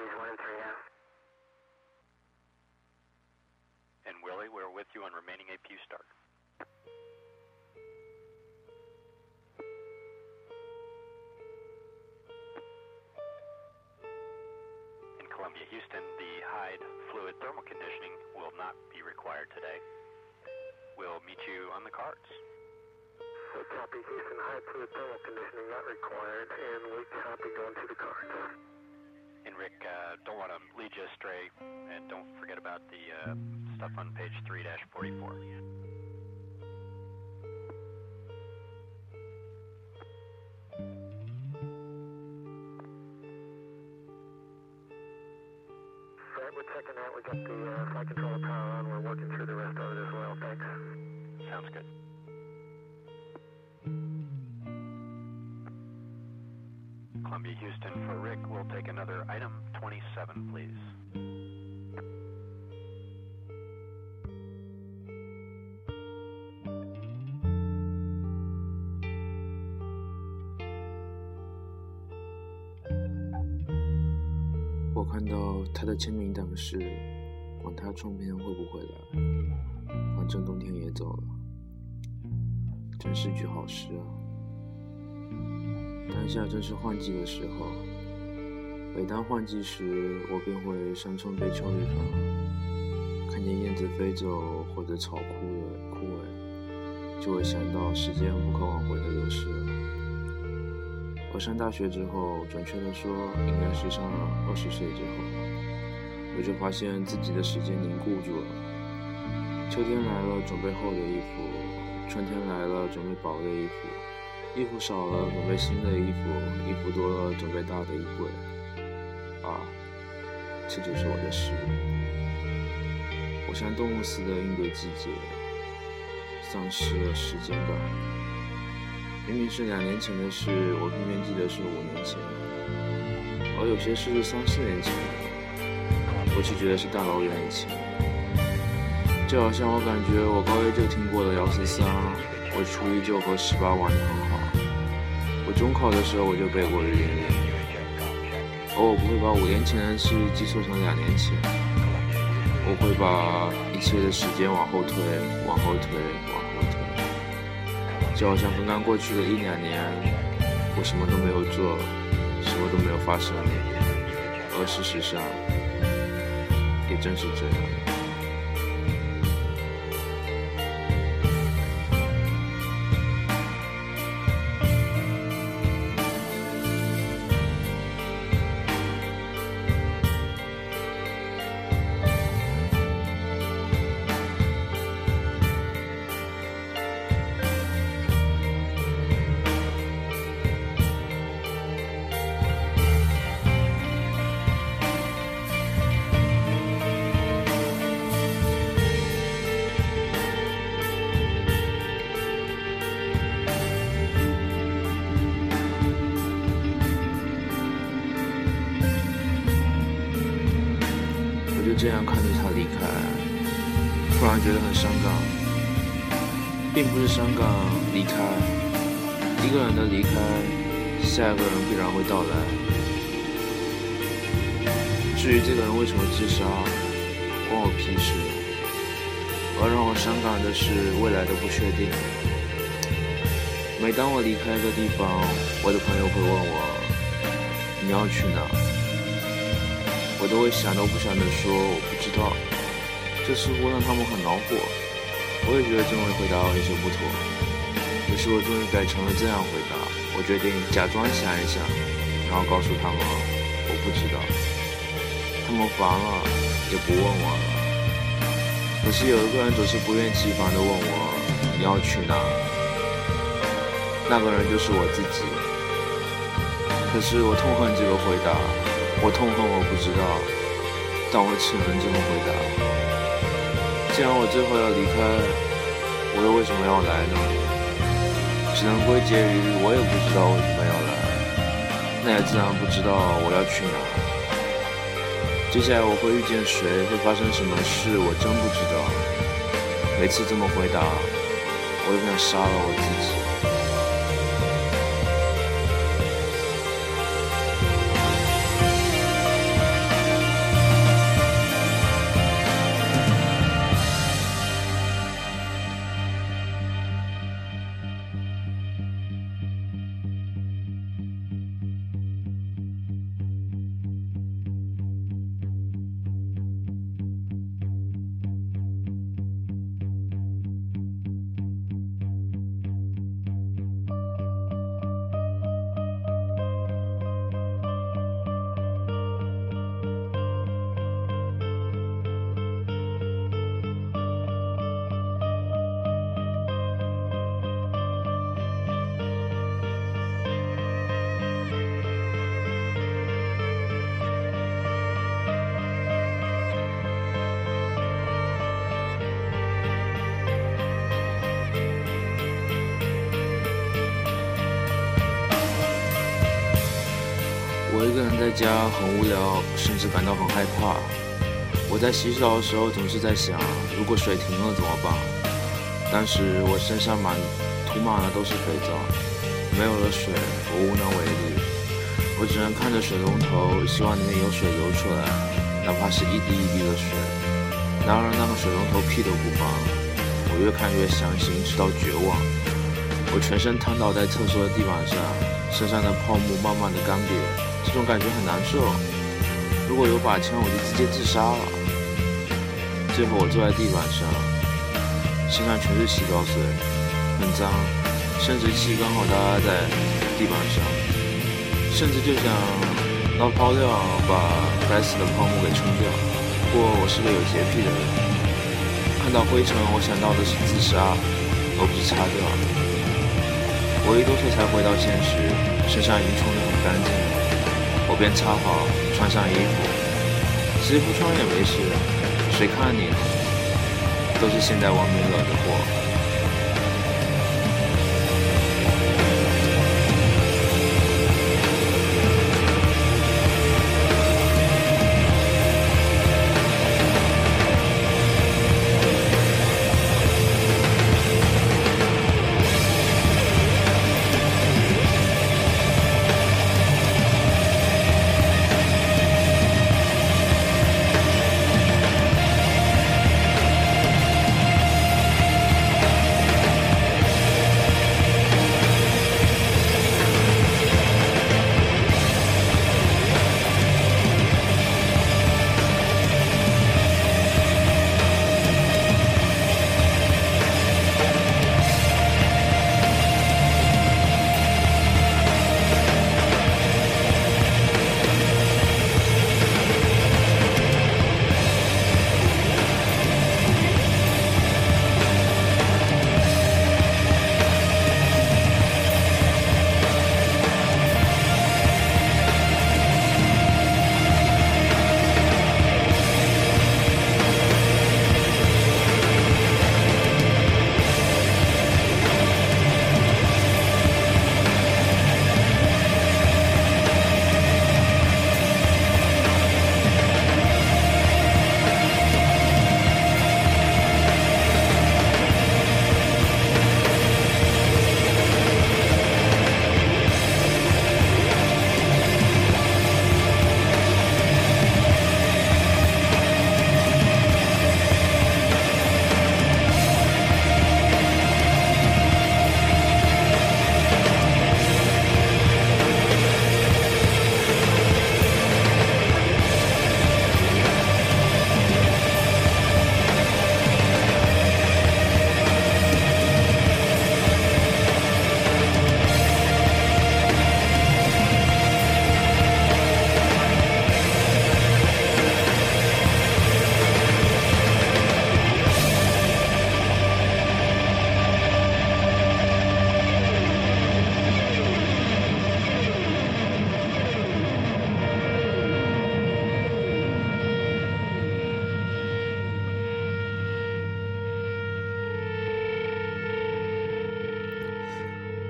Keys 1 and 3 now. And Willie, we're with you on remaining APU start. In Columbia, Houston, the Hyde fluid thermal conditioning will not be required today. We'll meet you on the carts. Copy Houston Hyde fluid thermal conditioning not required, and we copy going to the carts. And Rick, uh, don't want to lead you astray, and don't forget about the uh, stuff on page 3-44. Right, we're checking that. We got the uh, flight controller power on. We're working through the rest of it as well. Thanks. Sounds good. Houston, for Rick, we'll take another item 27, please. 我看到他的签名档是，管他春天会不会来，反正冬天也走了，真是句好诗啊。当下正是换季的时候，每当换季时，我便会山村悲秋一番，看见燕子飞走或者草枯萎枯萎，就会想到时间不可挽回的流逝了。我上大学之后，准确的说，应该是上了二十岁之后，我就发现自己的时间凝固住了。秋天来了，准备厚的衣服；春天来了，准备薄的衣服；衣服少了，准备新的衣服；衣服多了，准备大的衣柜。啊，这就是我的事。我像动物似的应对季节，丧失了时间感。明明是两年前的事，我偏偏记得是五年前，而有些事是三四年前，我却觉得是大老远以前。就好像我感觉我高一就听过的姚十三，初一就和十八玩得很好，我中考的时候我就背过日语，而我不会把五年前的事记错成两年前，我会把一切的时间往后推，往后推，往后推。就好像刚刚过去的一两年，我什么都没有做，什么都没有发生，而事实上，也正是这样。这样看着他离开，突然觉得很伤感，并不是伤感离开，一个人的离开，下一个人必然会到来。至于这个人为什么自杀，关我屁事。而让我伤感的是未来的不确定。每当我离开一个地方，我的朋友会问我：“你要去哪？”我都会想都不想的说我不知道，这似乎让他们很恼火。我也觉得这种回答有些不妥，于是我终于改成了这样回答。我决定假装想一想，然后告诉他们我不知道。他们烦了，也不问我了。可是有一个人总是不厌其烦的问我你要去哪？那个人就是我自己。可是我痛恨这个回答。我痛恨我不知道，但我只能这么回答。既然我最后要离开，我又为什么要来呢？只能归结于我也不知道为什么要来，那也自然不知道我要去哪。接下来我会遇见谁，会发生什么事，我真不知道。每次这么回答，我都想杀了我自己。一个人在家很无聊，甚至感到很害怕。我在洗澡的时候总是在想，如果水停了怎么办？当时我身上满涂满了都是肥皂，没有了水，我无能为力。我只能看着水龙头，希望里面有水流出来，哪怕是一滴一滴的水。然而那个水龙头屁都不放，我越看越伤心，直到绝望。我全身瘫倒在厕所的地板上，身上的泡沫慢慢的干瘪，这种感觉很难受。如果有把枪，我就直接自杀了。最后我坐在地板上，身上全是洗澡水，很脏，生殖器刚好搭在地板上，甚至就想捞泡料把该死的泡沫给冲掉。不过我是个有洁癖的人，看到灰尘，我想到的是自杀，而不是擦掉。我一多岁才回到现实，身上已经冲得很干净了，我便插好，穿上衣服，洗衣服穿也没事。谁看你呢？都是现在外面惹的祸。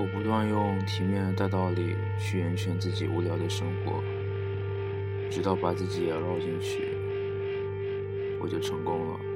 我不断用体面的大道理去圆圈自己无聊的生活，直到把自己也绕进去，我就成功了。